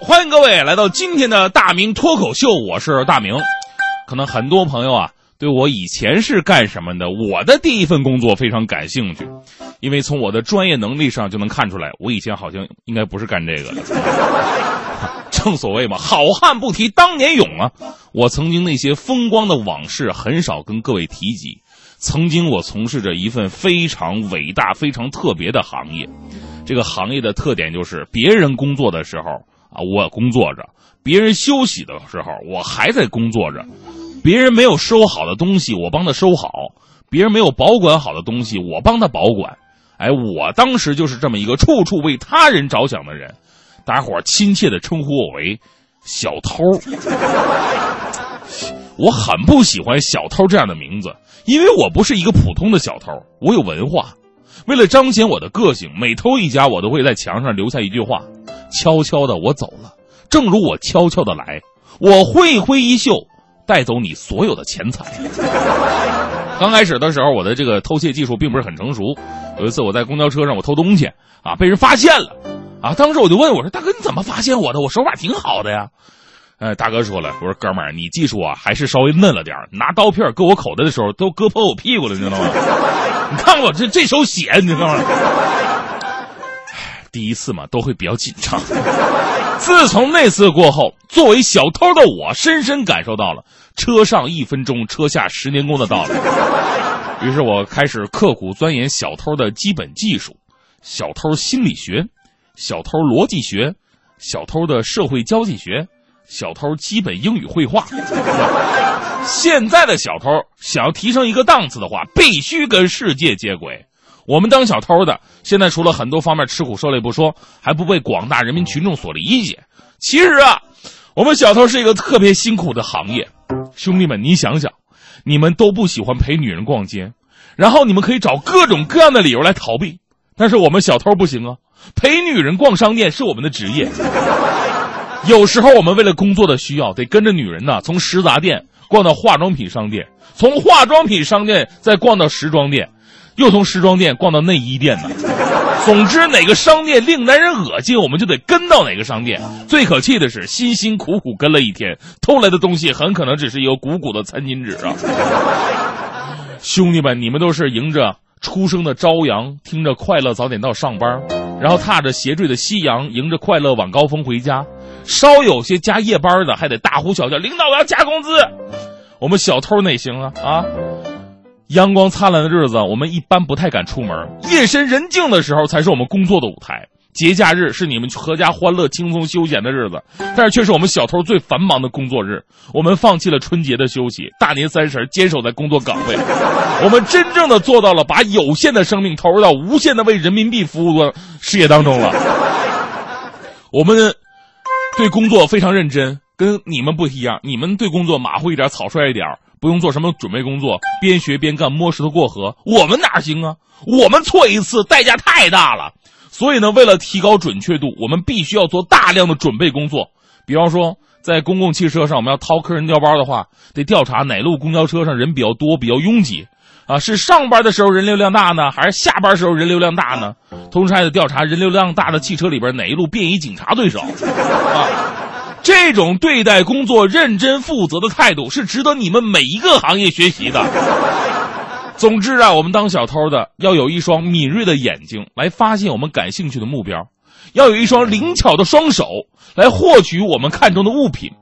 欢迎各位来到今天的大明脱口秀，我是大明。可能很多朋友啊，对我以前是干什么的，我的第一份工作非常感兴趣，因为从我的专业能力上就能看出来，我以前好像应该不是干这个的。正所谓嘛，好汉不提当年勇啊！我曾经那些风光的往事很少跟各位提及。曾经我从事着一份非常伟大、非常特别的行业，这个行业的特点就是别人工作的时候啊，我工作着；别人休息的时候，我还在工作着；别人没有收好的东西，我帮他收好；别人没有保管好的东西，我帮他保管。哎，我当时就是这么一个处处为他人着想的人，大家伙亲切的称呼我为“小偷”。我很不喜欢“小偷”这样的名字。因为我不是一个普通的小偷，我有文化。为了彰显我的个性，每偷一家，我都会在墙上留下一句话：“悄悄的我走了，正如我悄悄的来，我挥一挥衣袖，带走你所有的钱财。”刚开始的时候，我的这个偷窃技术并不是很成熟。有一次我在公交车上，我偷东西啊，被人发现了啊。当时我就问我说：“大哥，你怎么发现我的？我手法挺好的呀。”哎，大哥说了，我说哥们儿，你技术啊还是稍微嫩了点拿刀片割我口袋的时候都割破我屁股了，你知道吗？你看我这这手血，你知道吗？第一次嘛，都会比较紧张。自从那次过后，作为小偷的我，深深感受到了“车上一分钟，车下十年功”的道理。于是我开始刻苦钻研小偷的基本技术：小偷心理学、小偷逻辑学、小偷的社会交际学。小偷基本英语绘画。现在的小偷想要提升一个档次的话，必须跟世界接轨。我们当小偷的，现在除了很多方面吃苦受累不说，还不被广大人民群众所理解。其实啊，我们小偷是一个特别辛苦的行业。兄弟们，你想想，你们都不喜欢陪女人逛街，然后你们可以找各种各样的理由来逃避，但是我们小偷不行啊，陪女人逛商店是我们的职业。有时候我们为了工作的需要，得跟着女人呢，从食杂店逛到化妆品商店，从化妆品商店再逛到时装店，又从时装店逛到内衣店呢。总之，哪个商店令男人恶心，我们就得跟到哪个商店。最可气的是，辛辛苦苦跟了一天，偷来的东西很可能只是一个鼓鼓的餐巾纸啊！兄弟们，你们都是迎着初升的朝阳，听着快乐早点到上班，然后踏着斜坠的夕阳，迎着快乐晚高峰回家。稍有些加夜班的，还得大呼小叫：“领导，我要加工资！”我们小偷哪行啊？啊！阳光灿烂的日子，我们一般不太敢出门。夜深人静的时候，才是我们工作的舞台。节假日是你们阖家欢乐、轻松休闲的日子，但是却是我们小偷最繁忙的工作日。我们放弃了春节的休息，大年三十坚守在工作岗位。我们真正的做到了把有限的生命投入到无限的为人民币服务的事业当中了。我们。对工作非常认真，跟你们不一样。你们对工作马虎一点、草率一点，不用做什么准备工作，边学边干，摸石头过河。我们哪行啊？我们错一次代价太大了。所以呢，为了提高准确度，我们必须要做大量的准备工作。比方说，在公共汽车上，我们要掏客人调包的话，得调查哪路公交车上人比较多、比较拥挤。啊，是上班的时候人流量大呢，还是下班时候人流量大呢？同时还得调查人流量大的汽车里边哪一路便衣警察最少。啊，这种对待工作认真负责的态度是值得你们每一个行业学习的。总之啊，我们当小偷的要有一双敏锐的眼睛来发现我们感兴趣的目标，要有一双灵巧的双手来获取我们看中的物品，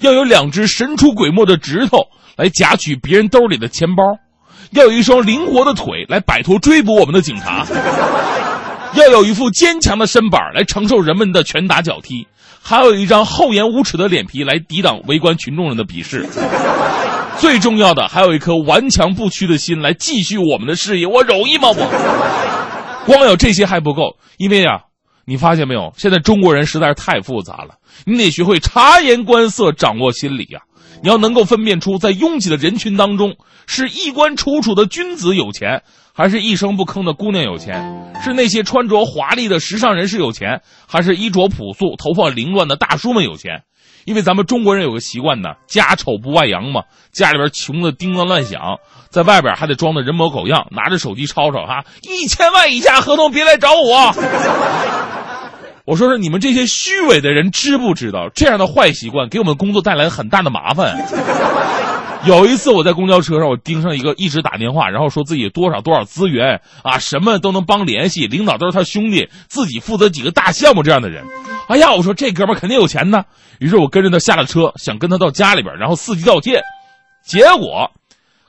要有两只神出鬼没的指头来夹取别人兜里的钱包。要有一双灵活的腿来摆脱追捕我们的警察，要有一副坚强的身板来承受人们的拳打脚踢，还有一张厚颜无耻的脸皮来抵挡围观群众人的鄙视。最重要的，还有一颗顽强不屈的心来继续我们的事业。我容易吗？我光有这些还不够，因为啊，你发现没有？现在中国人实在是太复杂了，你得学会察言观色，掌握心理呀。你要能够分辨出，在拥挤的人群当中，是衣冠楚楚的君子有钱，还是一声不吭的姑娘有钱；是那些穿着华丽的时尚人士有钱，还是衣着朴素、头发凌乱的大叔们有钱。因为咱们中国人有个习惯呢，家丑不外扬嘛，家里边穷的叮当乱响，在外边还得装的人模狗样，拿着手机吵吵哈，一千万以下合同别来找我。我说说你们这些虚伪的人知不知道，这样的坏习惯给我们工作带来很大的麻烦。有一次我在公交车上，我盯上一个一直打电话，然后说自己多少多少资源啊，什么都能帮联系，领导都是他兄弟，自己负责几个大项目这样的人。哎呀，我说这哥们肯定有钱呢。于是我跟着他下了车，想跟他到家里边，然后伺机盗窃。结果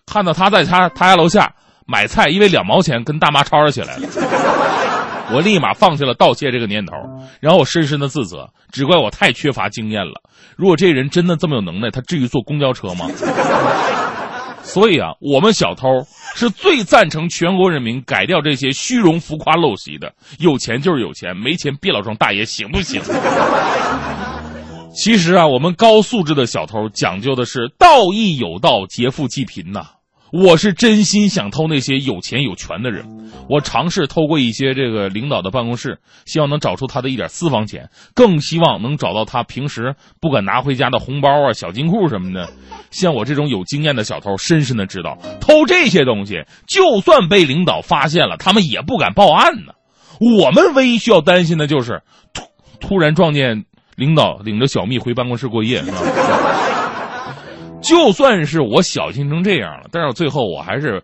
看到他在他他家楼下买菜，因为两毛钱跟大妈吵吵起来了。我立马放下了盗窃这个念头，然后我深深的自责，只怪我太缺乏经验了。如果这人真的这么有能耐，他至于坐公交车吗？所以啊，我们小偷是最赞成全国人民改掉这些虚荣浮夸陋习的。有钱就是有钱，没钱别老装大爷，行不行？其实啊，我们高素质的小偷讲究的是道义有道，劫富济贫呐。我是真心想偷那些有钱有权的人，我尝试偷过一些这个领导的办公室，希望能找出他的一点私房钱，更希望能找到他平时不敢拿回家的红包啊、小金库什么的。像我这种有经验的小偷，深深的知道，偷这些东西，就算被领导发现了，他们也不敢报案呢。我们唯一需要担心的就是突突然撞见领导领着小蜜回办公室过夜，就算是我小心成这样了，但是最后我还是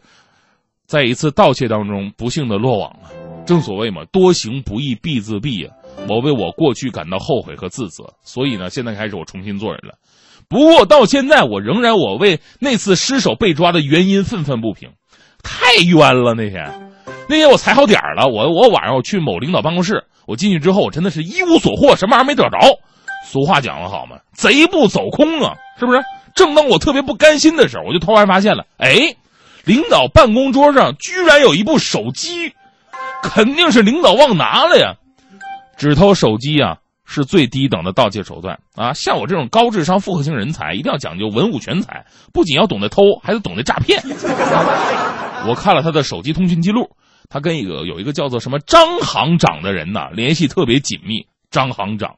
在一次盗窃当中不幸的落网了。正所谓嘛，多行不义必自毙啊！我为我过去感到后悔和自责，所以呢，现在开始我重新做人了。不过到现在，我仍然我为那次失手被抓的原因愤愤不平，太冤了那天。那天我踩好点儿了，我我晚上我去某领导办公室，我进去之后，我真的是一无所获，什么玩意儿没得着。俗话讲得好嘛，贼不走空啊，是不是？正当我特别不甘心的时候，我就突然发现了，哎，领导办公桌上居然有一部手机，肯定是领导忘拿了呀。只偷手机啊，是最低等的盗窃手段啊！像我这种高智商复合型人才，一定要讲究文武全才，不仅要懂得偷，还得懂得诈骗。我看了他的手机通讯记录，他跟一个有一个叫做什么张行长的人呢联系特别紧密。张行长，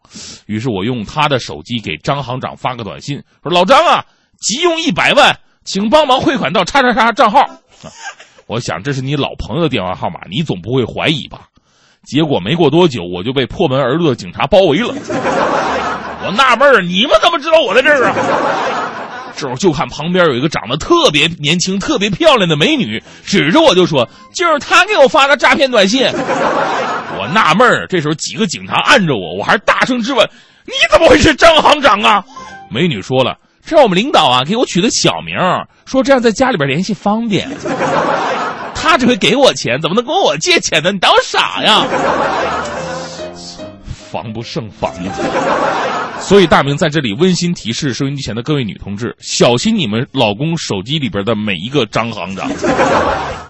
于是我用他的手机给张行长发个短信，说：“老张啊，急用一百万，请帮忙汇款到叉叉叉账号。”，我想这是你老朋友的电话号码，你总不会怀疑吧？结果没过多久，我就被破门而入的警察包围了。我纳闷儿，你们怎么知道我在这儿啊？这会儿就看旁边有一个长得特别年轻、特别漂亮的美女，指着我就说：“就是他给我发的诈骗短信。”我纳闷儿，这时候几个警察按着我，我还大声质问：“你怎么会是张行长啊？”美女说了：“这是我们领导啊，给我取的小名，说这样在家里边联系方便。他只会给我钱，怎么能跟我借钱呢？你当我傻呀？”防不胜防啊！所以大明在这里温馨提示收音机前的各位女同志：小心你们老公手机里边的每一个张行长。